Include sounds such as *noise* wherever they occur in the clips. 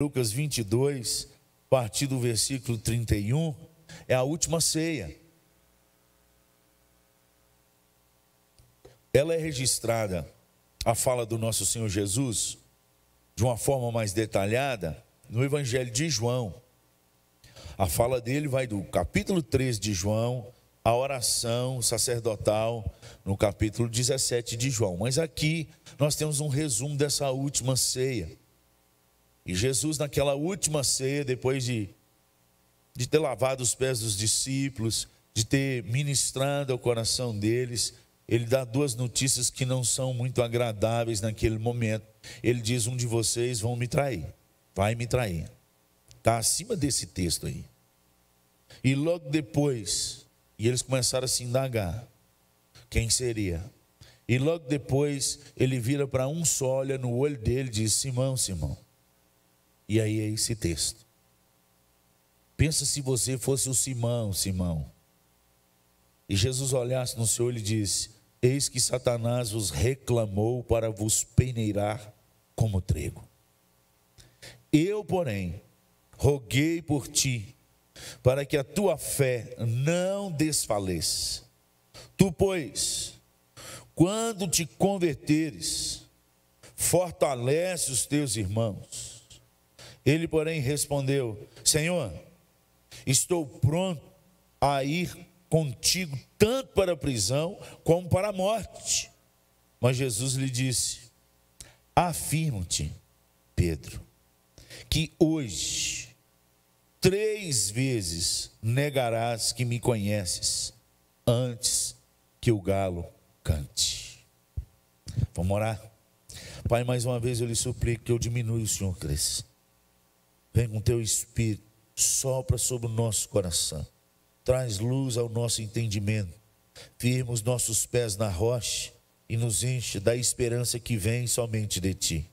Lucas 22, a partir do versículo 31, é a última ceia. Ela é registrada, a fala do nosso Senhor Jesus, de uma forma mais detalhada, no Evangelho de João. A fala dele vai do capítulo 13 de João, a oração sacerdotal, no capítulo 17 de João. Mas aqui nós temos um resumo dessa última ceia. E Jesus, naquela última ceia, depois de, de ter lavado os pés dos discípulos, de ter ministrado ao coração deles, ele dá duas notícias que não são muito agradáveis naquele momento. Ele diz: Um de vocês vão me trair, vai me trair. Está acima desse texto aí. E logo depois, e eles começaram a se indagar: quem seria? E logo depois, ele vira para um só, olha no olho dele e diz: Simão, Simão. E aí é esse texto. Pensa se você fosse o Simão, Simão. E Jesus olhasse no olho e disse: Eis que Satanás vos reclamou para vos peneirar como trigo. Eu, porém, roguei por ti, para que a tua fé não desfaleça. Tu, pois, quando te converteres, fortalece os teus irmãos. Ele, porém, respondeu: Senhor, estou pronto a ir contigo tanto para a prisão como para a morte. Mas Jesus lhe disse: Afirmo-te, Pedro, que hoje três vezes negarás que me conheces antes que o galo cante. Vamos orar? Pai, mais uma vez eu lhe suplico que eu diminua o Senhor cresça. Vem com teu espírito, sopra sobre o nosso coração traz luz ao nosso entendimento, firma os nossos pés na rocha e nos enche da esperança que vem somente de Ti.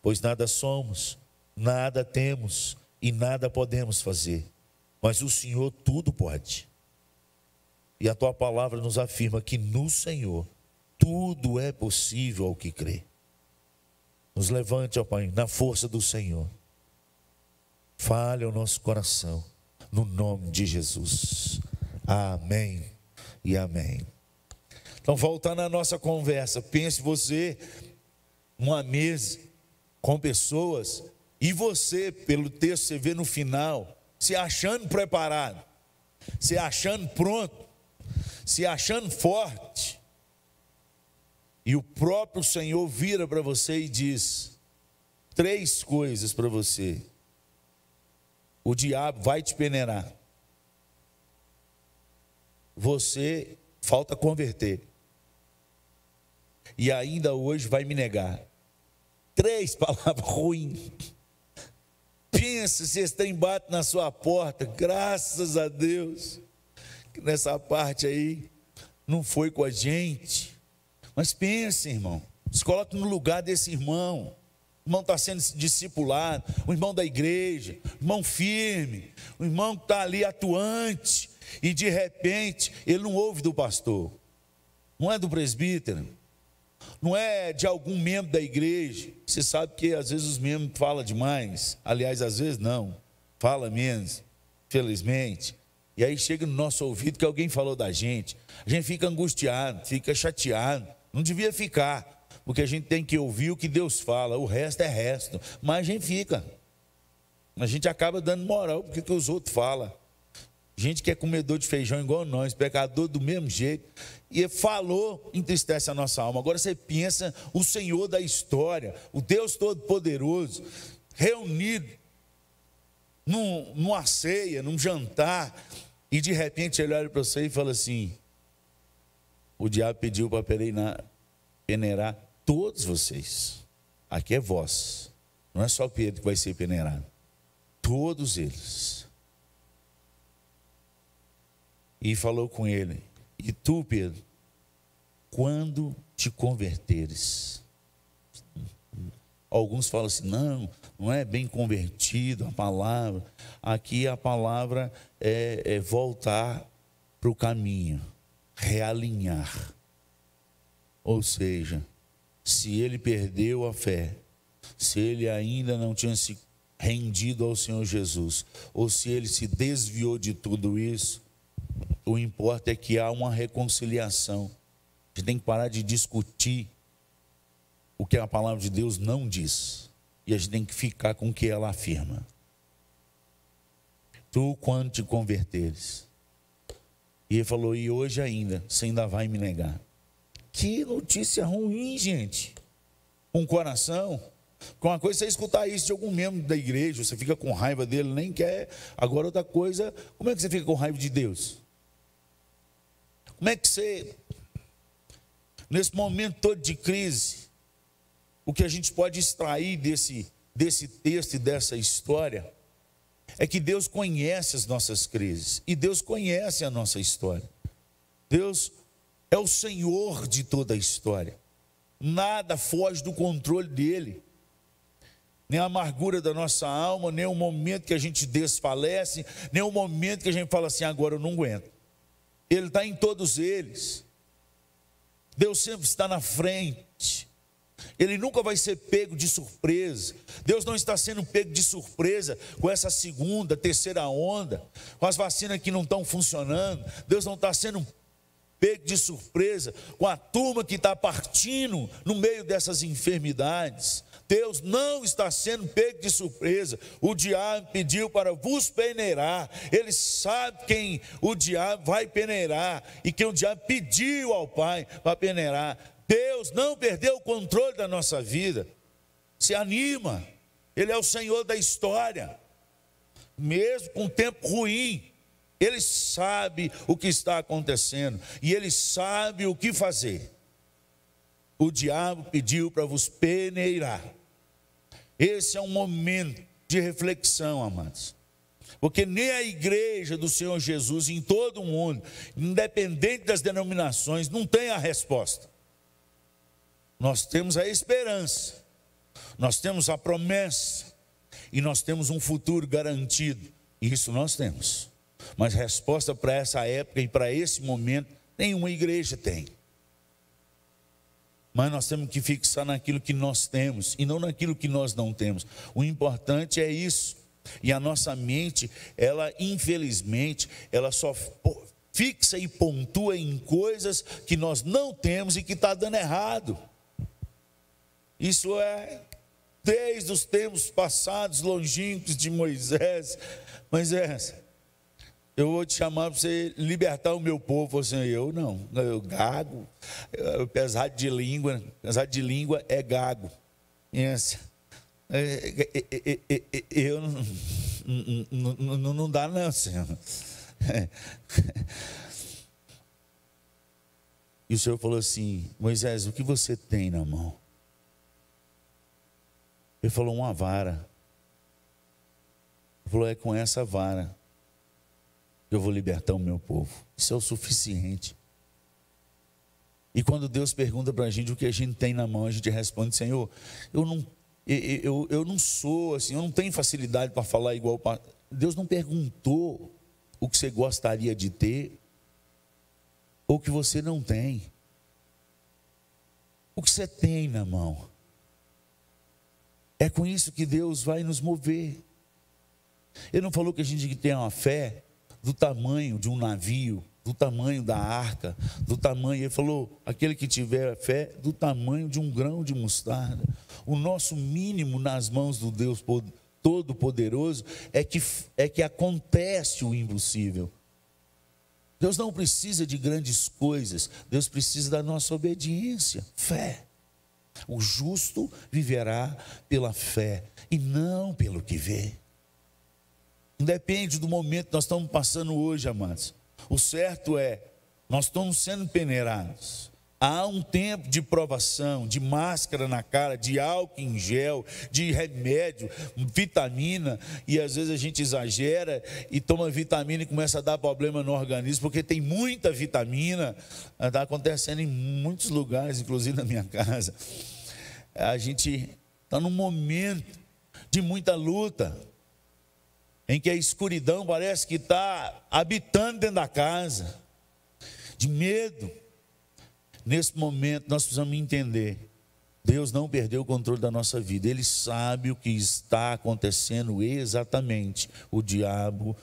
Pois nada somos, nada temos e nada podemos fazer, mas o Senhor tudo pode. E a Tua palavra nos afirma que no Senhor tudo é possível ao que crê. Nos levante, ó Pai, na força do Senhor. Fale ao nosso coração no nome de Jesus. Amém e amém. Então, voltando à nossa conversa, pense você uma mesa com pessoas e você, pelo texto, você vê no final, se achando preparado, se achando pronto, se achando forte. E o próprio Senhor vira para você e diz: três coisas para você o diabo vai te peneirar. Você falta converter. E ainda hoje vai me negar. Três *laughs* palavras ruins. Pensa se esse trem bate na sua porta, graças a Deus, que nessa parte aí não foi com a gente. Mas pense, irmão, se coloque no lugar desse irmão irmão está sendo discipulado, o irmão da igreja, o irmão firme, o irmão que está ali atuante, e de repente ele não ouve do pastor, não é do presbítero, não é de algum membro da igreja. Você sabe que às vezes os membros falam demais, aliás, às vezes não, fala menos, felizmente. E aí chega no nosso ouvido que alguém falou da gente, a gente fica angustiado, fica chateado, não devia ficar porque a gente tem que ouvir o que Deus fala, o resto é resto. Mas a gente fica. A gente acaba dando moral porque que os outros falam. Gente que é comedor de feijão igual nós, pecador do mesmo jeito. E falou, entristece a nossa alma. Agora você pensa o Senhor da história, o Deus Todo-Poderoso, reunido num, numa ceia, num jantar, e de repente ele olha para você e fala assim: o diabo pediu para peneirar todos vocês. Aqui é vós. Não é só Pedro que vai ser peneirado. Todos eles. E falou com ele: E tu, Pedro, quando te converteres? Alguns falam assim: não, não é bem convertido a palavra. Aqui a palavra é, é voltar para o caminho, realinhar. Ou seja, se ele perdeu a fé, se ele ainda não tinha se rendido ao Senhor Jesus, ou se ele se desviou de tudo isso, o importa é que há uma reconciliação. A gente tem que parar de discutir o que a palavra de Deus não diz. E a gente tem que ficar com o que ela afirma. Tu, quando te converteres. E ele falou: E hoje ainda, você ainda vai me negar. Que notícia ruim, gente. Um coração. Com uma coisa, você escutar isso de algum membro da igreja, você fica com raiva dele, nem quer. Agora, outra coisa, como é que você fica com raiva de Deus? Como é que você, nesse momento todo de crise, o que a gente pode extrair desse, desse texto e dessa história é que Deus conhece as nossas crises e Deus conhece a nossa história. Deus é o Senhor de toda a história. Nada foge do controle dele nem a amargura da nossa alma, nem o momento que a gente desfalece, nem o momento que a gente fala assim, agora eu não aguento. Ele está em todos eles. Deus sempre está na frente. Ele nunca vai ser pego de surpresa. Deus não está sendo pego de surpresa com essa segunda, terceira onda, com as vacinas que não estão funcionando. Deus não está sendo pego de surpresa com a turma que está partindo no meio dessas enfermidades. Deus não está sendo pego de surpresa. O diabo pediu para vos peneirar. Ele sabe quem o diabo vai peneirar e quem o diabo pediu ao Pai para peneirar. Deus não perdeu o controle da nossa vida. Se anima. Ele é o Senhor da história. Mesmo com tempo ruim, ele sabe o que está acontecendo e ele sabe o que fazer. O diabo pediu para vos peneirar. Esse é um momento de reflexão, amados. Porque nem a igreja do Senhor Jesus em todo o mundo, independente das denominações, não tem a resposta. Nós temos a esperança, nós temos a promessa e nós temos um futuro garantido. Isso nós temos. Mas resposta para essa época e para esse momento, nenhuma igreja tem. Mas nós temos que fixar naquilo que nós temos e não naquilo que nós não temos. O importante é isso. E a nossa mente, ela infelizmente, ela só fixa e pontua em coisas que nós não temos e que está dando errado. Isso é desde os tempos passados, longínquos de Moisés. Moisés, eu vou te chamar para você libertar o meu povo. Assim, eu não, eu gago, eu, pesado de língua, pesado de língua é gago. Eu não, não, não dá não, Senhor. E o Senhor falou assim: Moisés, o que você tem na mão? Ele falou: uma vara. Ele falou: é com essa vara eu vou libertar o meu povo. Isso é o suficiente. E quando Deus pergunta para a gente o que a gente tem na mão, a gente responde: Senhor, eu não, eu, eu, eu não sou assim, eu não tenho facilidade para falar igual. Pra... Deus não perguntou o que você gostaria de ter ou o que você não tem. O que você tem na mão. É com isso que Deus vai nos mover. Ele não falou que a gente tem uma fé do tamanho de um navio, do tamanho da arca, do tamanho, ele falou, aquele que tiver fé, do tamanho de um grão de mostarda. O nosso mínimo nas mãos do Deus Todo-Poderoso é que, é que acontece o impossível. Deus não precisa de grandes coisas, Deus precisa da nossa obediência, fé. O justo viverá pela fé e não pelo que vê. Independe do momento que nós estamos passando hoje, amados. O certo é, nós estamos sendo peneirados. Há um tempo de provação, de máscara na cara, de álcool em gel, de remédio, vitamina, e às vezes a gente exagera e toma vitamina e começa a dar problema no organismo, porque tem muita vitamina, está acontecendo em muitos lugares, inclusive na minha *laughs* casa. A gente está num momento de muita luta, em que a escuridão parece que está habitando dentro da casa, de medo. Nesse momento nós precisamos entender Deus não perdeu o controle da nossa vida, Ele sabe o que está acontecendo exatamente. O diabo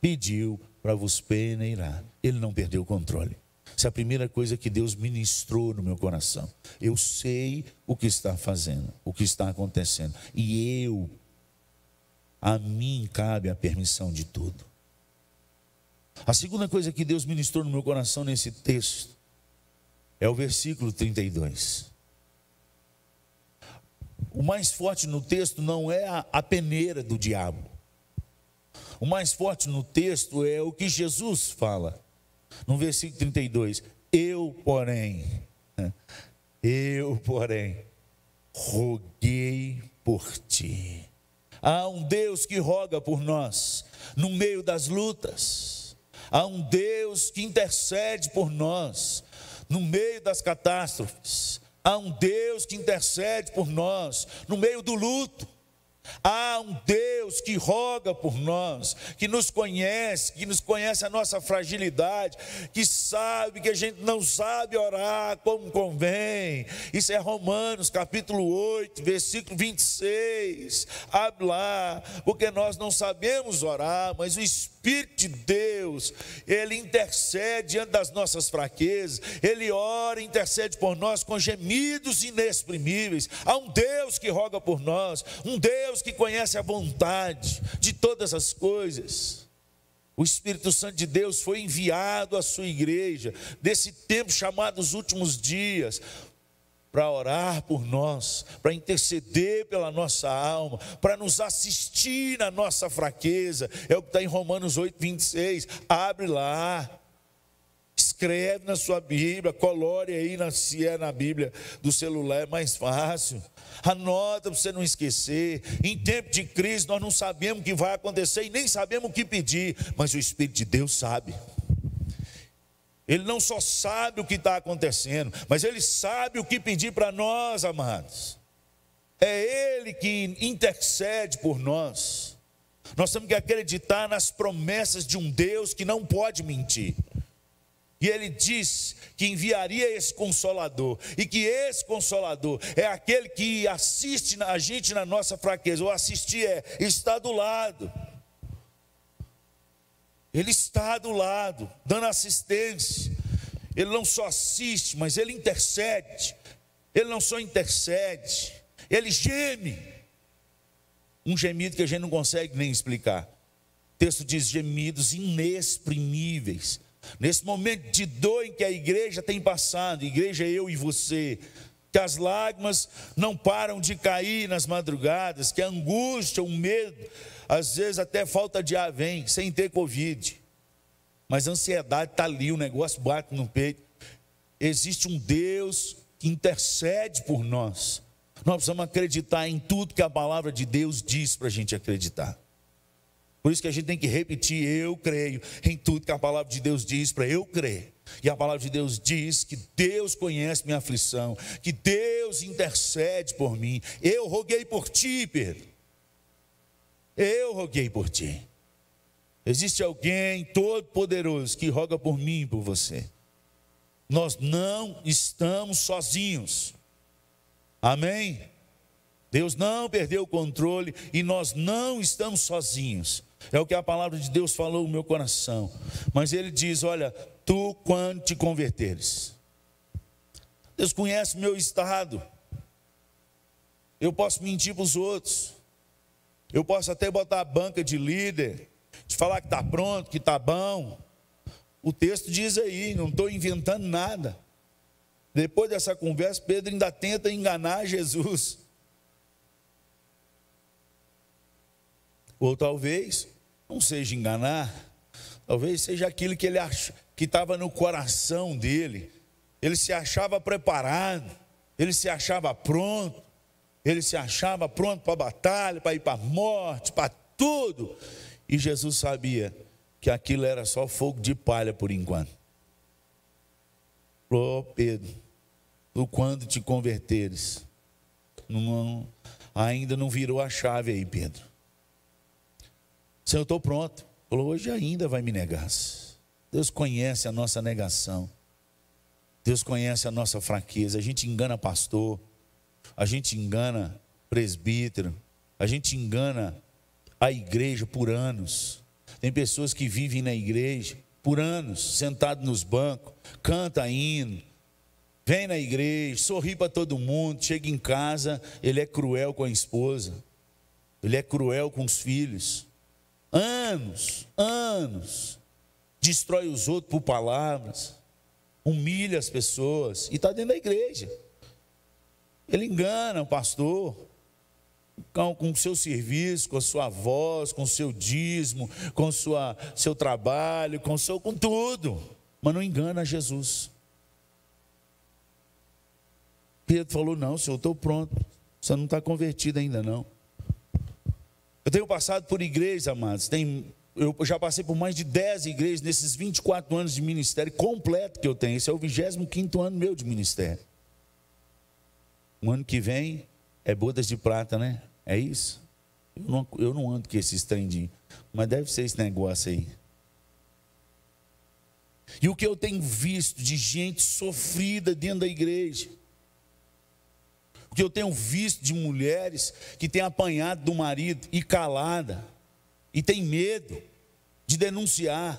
pediu para vos peneirar, Ele não perdeu o controle. Essa é a primeira coisa que Deus ministrou no meu coração. Eu sei o que está fazendo, o que está acontecendo, e eu, a mim cabe a permissão de tudo. A segunda coisa que Deus ministrou no meu coração nesse texto é o versículo 32. O mais forte no texto não é a, a peneira do diabo. O mais forte no texto é o que Jesus fala. No versículo 32, eu, porém, *laughs* eu, porém, roguei por ti. Há um Deus que roga por nós no meio das lutas. Há um Deus que intercede por nós no meio das catástrofes. Há um Deus que intercede por nós no meio do luto. Há um Deus que roga por nós, que nos conhece, que nos conhece a nossa fragilidade, que sabe que a gente não sabe orar como convém. Isso é Romanos capítulo 8, versículo 26. Abre lá, porque nós não sabemos orar, mas o Espírito de Deus, ele intercede diante das nossas fraquezas, ele ora, intercede por nós com gemidos inexprimíveis. Há um Deus que roga por nós, um Deus Deus que conhece a vontade de todas as coisas. O Espírito Santo de Deus foi enviado à sua igreja, desse tempo chamado os últimos dias, para orar por nós, para interceder pela nossa alma, para nos assistir na nossa fraqueza. É o que está em Romanos 8, 26. Abre lá. Escreve na sua Bíblia, colore aí na, se é na Bíblia do celular, é mais fácil. Anota para você não esquecer. Em tempo de crise, nós não sabemos o que vai acontecer e nem sabemos o que pedir, mas o Espírito de Deus sabe. Ele não só sabe o que está acontecendo, mas ele sabe o que pedir para nós, amados. É Ele que intercede por nós. Nós temos que acreditar nas promessas de um Deus que não pode mentir. E ele diz que enviaria esse consolador, e que esse consolador é aquele que assiste a gente na nossa fraqueza, ou assistir é estar do lado. Ele está do lado, dando assistência. Ele não só assiste, mas ele intercede. Ele não só intercede, ele geme. Um gemido que a gente não consegue nem explicar. O texto diz gemidos inexprimíveis Nesse momento de dor em que a igreja tem passado, igreja eu e você, que as lágrimas não param de cair nas madrugadas, que a angústia, o medo, às vezes até falta de ar vem, sem ter Covid. Mas a ansiedade está ali, o negócio bate no peito. Existe um Deus que intercede por nós. Nós precisamos acreditar em tudo que a palavra de Deus diz para a gente acreditar. Por isso que a gente tem que repetir: eu creio em tudo que a palavra de Deus diz para eu crer. E a palavra de Deus diz que Deus conhece minha aflição, que Deus intercede por mim. Eu roguei por ti, Pedro. Eu roguei por ti. Existe alguém todo-poderoso que roga por mim e por você. Nós não estamos sozinhos. Amém? Deus não perdeu o controle e nós não estamos sozinhos. É o que a palavra de Deus falou no meu coração. Mas ele diz: Olha, tu quando te converteres. Deus conhece meu estado. Eu posso mentir para os outros. Eu posso até botar a banca de líder, de falar que está pronto, que está bom. O texto diz aí, não estou inventando nada. Depois dessa conversa, Pedro ainda tenta enganar Jesus. Ou talvez não seja enganar, talvez seja aquilo que ele acha, que estava no coração dele. Ele se achava preparado, ele se achava pronto, ele se achava pronto para a batalha, para ir para a morte, para tudo. E Jesus sabia que aquilo era só fogo de palha por enquanto. Falou, oh, Pedro, tu quando te converteres, não, ainda não virou a chave aí, Pedro. Senhor, eu estou pronto. Falou, hoje ainda vai me negar. Deus conhece a nossa negação. Deus conhece a nossa fraqueza. A gente engana pastor, a gente engana presbítero, a gente engana a igreja por anos. Tem pessoas que vivem na igreja por anos, sentado nos bancos, canta hino, vem na igreja, sorri para todo mundo, chega em casa, ele é cruel com a esposa, ele é cruel com os filhos. Anos, anos, destrói os outros por palavras, humilha as pessoas e está dentro da igreja. Ele engana o pastor com o seu serviço, com a sua voz, com o seu dízimo, com o seu trabalho, com, seu, com tudo, mas não engana Jesus. Pedro falou: Não, senhor, estou pronto. Você não está convertido ainda, não. Eu tenho passado por igrejas, amados. Tem, eu já passei por mais de 10 igrejas nesses 24 anos de ministério completo que eu tenho. Esse é o 25 ano meu de ministério. O ano que vem é bodas de prata, né? É isso? Eu não, eu não ando com esses trem mas deve ser esse negócio aí. E o que eu tenho visto de gente sofrida dentro da igreja, que eu tenho visto de mulheres que têm apanhado do marido e calada, e tem medo de denunciar,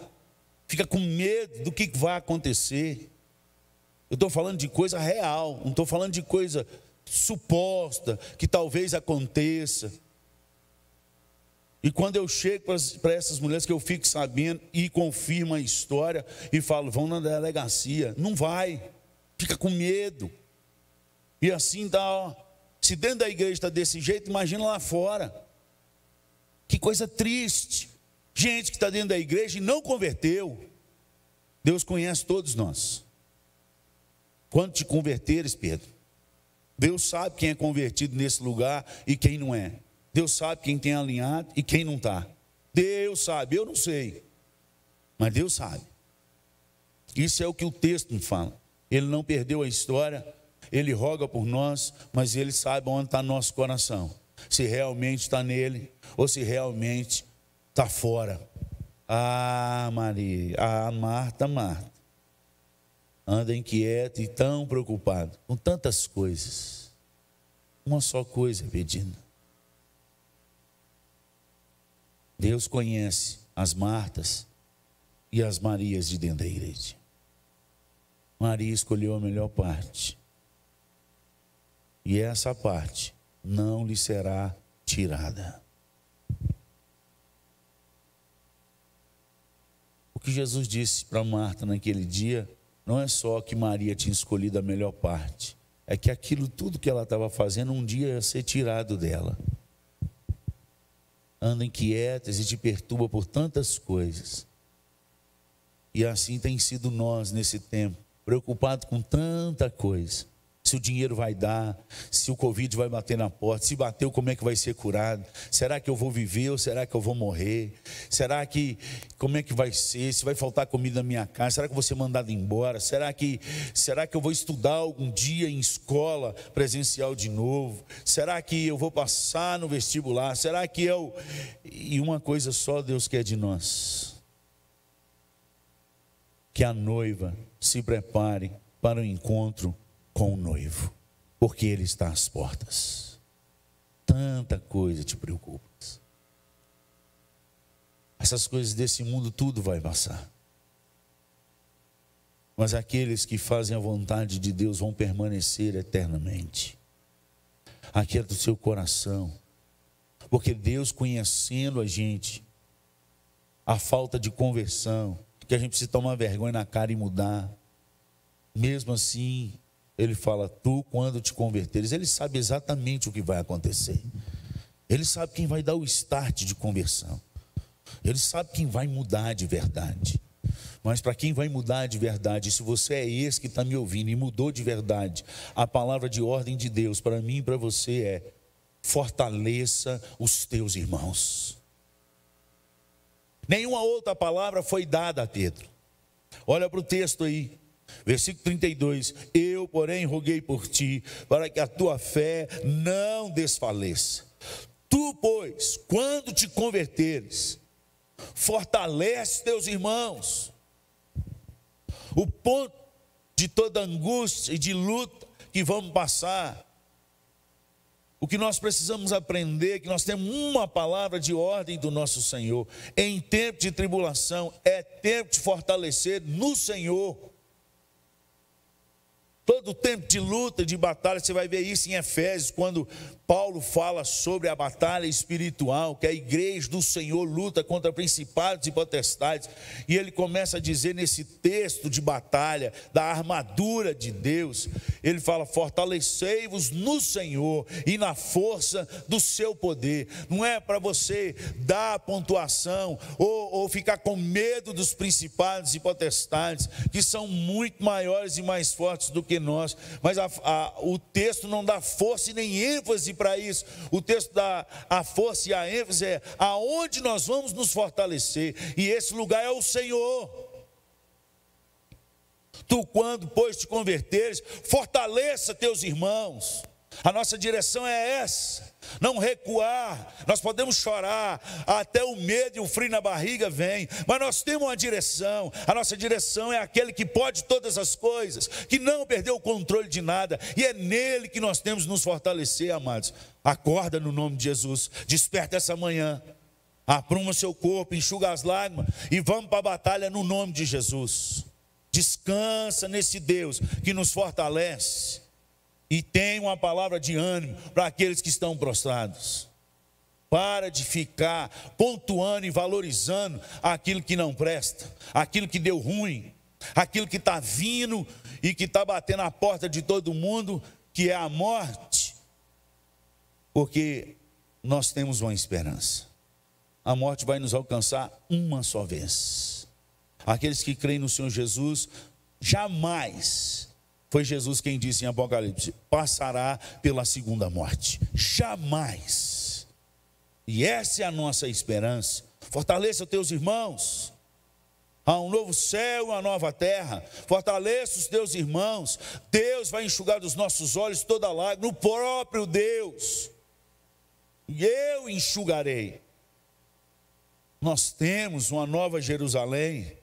fica com medo do que vai acontecer. Eu estou falando de coisa real, não estou falando de coisa suposta que talvez aconteça. E quando eu chego para essas mulheres que eu fico sabendo e confirmo a história e falo, vão na delegacia, não vai, fica com medo. E assim tá, se dentro da igreja está desse jeito, imagina lá fora. Que coisa triste. Gente que está dentro da igreja e não converteu. Deus conhece todos nós. Quando te converteres, Pedro, Deus sabe quem é convertido nesse lugar e quem não é. Deus sabe quem tem alinhado e quem não está. Deus sabe, eu não sei. Mas Deus sabe. Isso é o que o texto me fala. Ele não perdeu a história, ele roga por nós, mas ele sabe onde está nosso coração. Se realmente está nele ou se realmente está fora. Ah, Maria, ah, Marta, Marta anda inquieto e tão preocupado com tantas coisas. Uma só coisa pedindo. Deus conhece as Martas e as Marias de dentro da igreja. Maria escolheu a melhor parte. E essa parte não lhe será tirada. O que Jesus disse para Marta naquele dia não é só que Maria tinha escolhido a melhor parte, é que aquilo tudo que ela estava fazendo um dia ia ser tirado dela. Anda inquietas e te perturba por tantas coisas. E assim tem sido nós nesse tempo, preocupados com tanta coisa se o dinheiro vai dar, se o Covid vai bater na porta, se bateu, como é que vai ser curado? Será que eu vou viver ou será que eu vou morrer? Será que, como é que vai ser? Se vai faltar comida na minha casa? Será que eu vou ser mandado embora? Será que, será que eu vou estudar algum dia em escola presencial de novo? Será que eu vou passar no vestibular? Será que eu. E uma coisa só Deus quer de nós: que a noiva se prepare para o encontro com o noivo, porque ele está às portas. Tanta coisa te preocupa. Essas coisas desse mundo tudo vai passar. Mas aqueles que fazem a vontade de Deus vão permanecer eternamente. Aqui é do seu coração. Porque Deus conhecendo a gente, a falta de conversão, que a gente precisa tomar vergonha na cara e mudar. Mesmo assim, ele fala: Tu, quando te converteres, ele sabe exatamente o que vai acontecer. Ele sabe quem vai dar o start de conversão. Ele sabe quem vai mudar de verdade. Mas para quem vai mudar de verdade, se você é esse que está me ouvindo e mudou de verdade, a palavra de ordem de Deus para mim e para você é: fortaleça os teus irmãos. Nenhuma outra palavra foi dada a Pedro. Olha para o texto aí. Versículo 32: Eu, porém, roguei por ti, para que a tua fé não desfaleça. Tu, pois, quando te converteres, fortalece teus irmãos. O ponto de toda angústia e de luta que vamos passar O que nós precisamos aprender é que nós temos uma palavra de ordem do nosso Senhor. Em tempo de tribulação, é tempo de fortalecer no Senhor. Todo tempo de luta, de batalha, você vai ver isso em Efésios, quando Paulo fala sobre a batalha espiritual, que a igreja do Senhor luta contra principados e potestades, e ele começa a dizer nesse texto de batalha, da armadura de Deus, ele fala: fortalecei-vos no Senhor e na força do seu poder. Não é para você dar pontuação ou, ou ficar com medo dos principados e potestades, que são muito maiores e mais fortes do que nós, mas a, a, o texto não dá força e nem ênfase para isso. O texto dá a força e a ênfase é aonde nós vamos nos fortalecer, e esse lugar é o Senhor. Tu, quando, pois, te converteres, fortaleça teus irmãos. A nossa direção é essa não recuar. Nós podemos chorar, até o medo e o frio na barriga vem, mas nós temos uma direção. A nossa direção é aquele que pode todas as coisas, que não perdeu o controle de nada, e é nele que nós temos nos fortalecer, amados. Acorda no nome de Jesus, desperta essa manhã. Apruma seu corpo, enxuga as lágrimas e vamos para a batalha no nome de Jesus. Descansa nesse Deus que nos fortalece e tem uma palavra de ânimo para aqueles que estão prostrados. Para de ficar pontuando e valorizando aquilo que não presta, aquilo que deu ruim, aquilo que está vindo e que está batendo a porta de todo mundo, que é a morte. Porque nós temos uma esperança. A morte vai nos alcançar uma só vez. Aqueles que creem no Senhor Jesus jamais foi Jesus quem disse em Apocalipse: passará pela segunda morte. Jamais. E essa é a nossa esperança. Fortaleça os teus irmãos. Há um novo céu, uma nova terra. Fortaleça os teus irmãos. Deus vai enxugar dos nossos olhos toda lágrima, no próprio Deus. E eu enxugarei. Nós temos uma nova Jerusalém.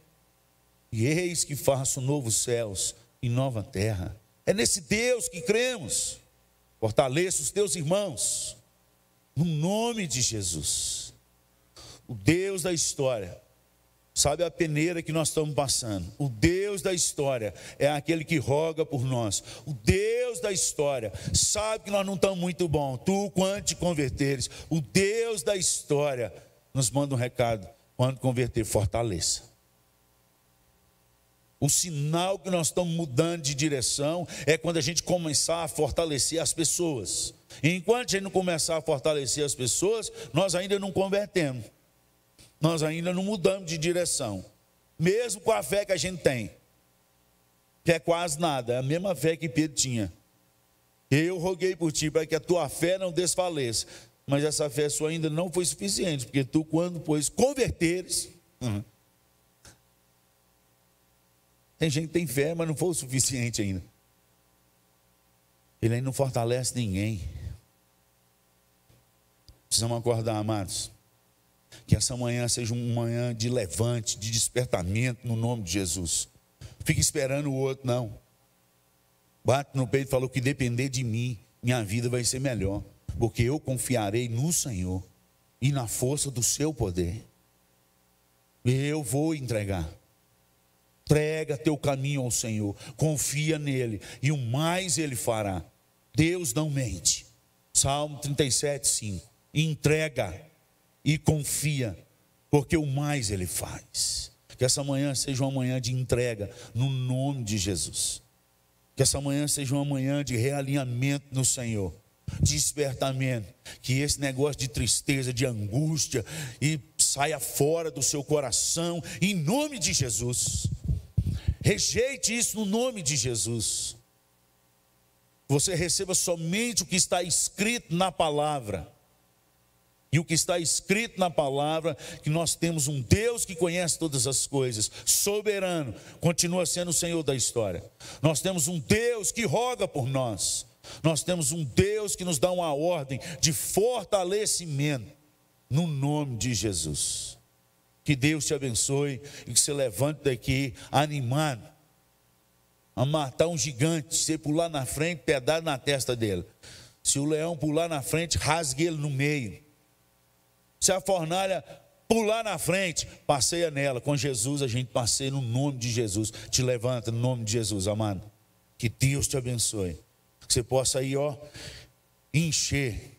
E eis que faço novos céus e nova terra. É nesse Deus que cremos. Fortaleça os teus irmãos, no nome de Jesus. O Deus da história, sabe a peneira que nós estamos passando. O Deus da história é aquele que roga por nós. O Deus da história sabe que nós não estamos muito bom. Tu, quando te converteres, o Deus da história nos manda um recado: quando converter, fortaleça. O sinal que nós estamos mudando de direção é quando a gente começar a fortalecer as pessoas. E enquanto a gente não começar a fortalecer as pessoas, nós ainda não convertemos. Nós ainda não mudamos de direção. Mesmo com a fé que a gente tem. Que é quase nada, é a mesma fé que Pedro tinha. Eu roguei por ti para que a tua fé não desfaleça. Mas essa fé sua ainda não foi suficiente, porque tu, quando pois converteres, uhum, tem gente que tem fé, mas não foi o suficiente ainda. Ele ainda não fortalece ninguém. Precisamos acordar, amados. Que essa manhã seja uma manhã de levante, de despertamento no nome de Jesus. Fique esperando o outro, não. Bate no peito e falou que depender de mim, minha vida vai ser melhor. Porque eu confiarei no Senhor e na força do seu poder. Eu vou entregar. Entrega teu caminho ao Senhor, confia nele, e o mais ele fará. Deus não mente. Salmo 37, 5. Entrega e confia, porque o mais ele faz. Que essa manhã seja uma manhã de entrega, no nome de Jesus. Que essa manhã seja uma manhã de realinhamento no Senhor, despertamento. Que esse negócio de tristeza, de angústia, e saia fora do seu coração, em nome de Jesus. Rejeite isso no nome de Jesus. Você receba somente o que está escrito na palavra. E o que está escrito na palavra, que nós temos um Deus que conhece todas as coisas, soberano, continua sendo o Senhor da história. Nós temos um Deus que roga por nós. Nós temos um Deus que nos dá uma ordem de fortalecimento, no nome de Jesus. Que Deus te abençoe e que você levante daqui animado a matar um gigante, você pular na frente, pedar na testa dele. Se o leão pular na frente, rasgue ele no meio. Se a fornalha pular na frente, passeia nela. Com Jesus a gente passeia no nome de Jesus. Te levanta no nome de Jesus, amado. Que Deus te abençoe. Que você possa aí, ó, encher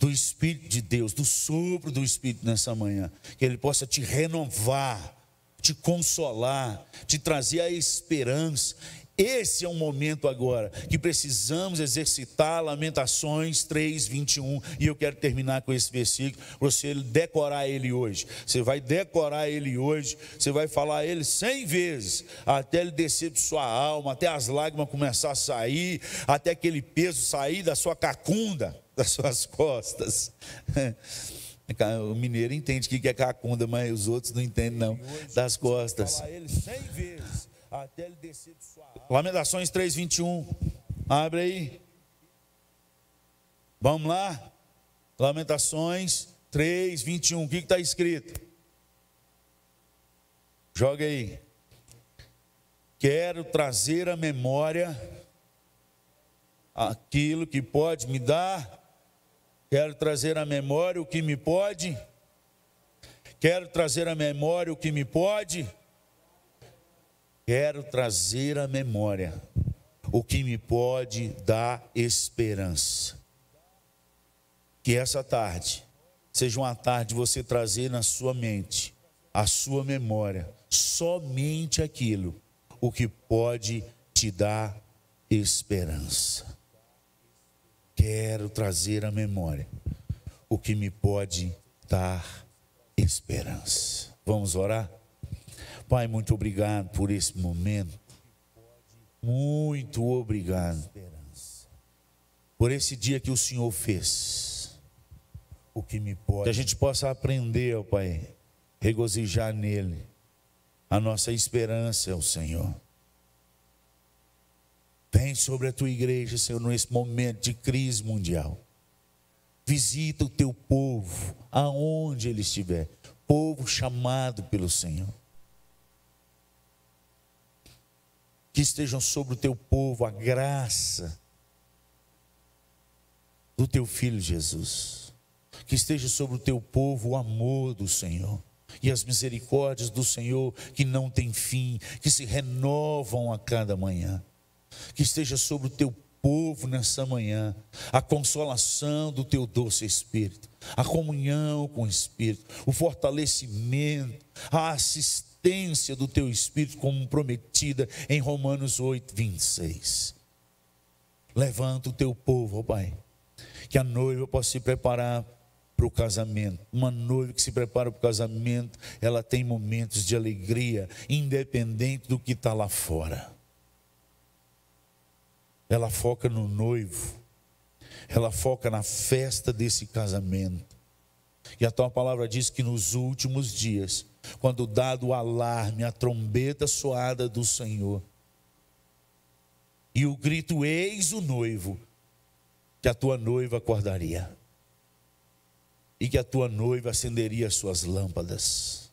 do Espírito de Deus, do sopro do Espírito nessa manhã. Que Ele possa te renovar, te consolar, te trazer a esperança esse é um momento agora que precisamos exercitar Lamentações 3, 21. E eu quero terminar com esse versículo, você decorar ele hoje. Você vai decorar ele hoje, você vai falar ele cem vezes, até ele descer de sua alma, até as lágrimas começar a sair, até aquele peso sair da sua cacunda, das suas costas. O mineiro entende o que é cacunda, mas os outros não entendem, não. Das costas. Lamentações 3:21. Abre aí. Vamos lá? Lamentações 3:21. O que está escrito? Joga aí. Quero trazer à memória aquilo que pode me dar. Quero trazer à memória o que me pode. Quero trazer à memória o que me pode quero trazer à memória o que me pode dar esperança. Que essa tarde seja uma tarde de você trazer na sua mente, a sua memória, somente aquilo o que pode te dar esperança. Quero trazer à memória o que me pode dar esperança. Vamos orar? Pai, muito obrigado por esse momento. Muito obrigado por esse dia que o Senhor fez. O que me pode. Que a gente possa aprender, ó Pai, regozijar nele. A nossa esperança é o Senhor. Vem sobre a tua igreja, Senhor, nesse momento de crise mundial. Visita o teu povo, aonde ele estiver. Povo chamado pelo Senhor. que estejam sobre o teu povo a graça do teu filho Jesus, que esteja sobre o teu povo o amor do Senhor e as misericórdias do Senhor que não tem fim, que se renovam a cada manhã, que esteja sobre o teu povo nessa manhã, a consolação do teu doce Espírito, a comunhão com o Espírito, o fortalecimento, a assistência do teu Espírito, como prometida em Romanos 8, 26. Levanta o teu povo, ó Pai, que a noiva possa se preparar para o casamento. Uma noiva que se prepara para o casamento, ela tem momentos de alegria, independente do que está lá fora. Ela foca no noivo, ela foca na festa desse casamento. E a tua palavra diz que nos últimos dias quando dado o alarme, a trombeta soada do Senhor, e o grito: Eis o noivo, que a tua noiva acordaria, e que a tua noiva acenderia as suas lâmpadas.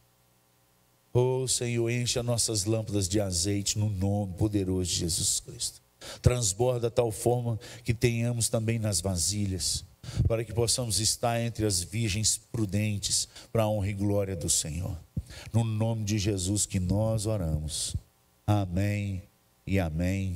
Oh Senhor, enche as nossas lâmpadas de azeite no nome poderoso de Jesus Cristo. Transborda tal forma que tenhamos também nas vasilhas, para que possamos estar entre as virgens prudentes, para a honra e glória do Senhor. No nome de Jesus que nós oramos. Amém e amém.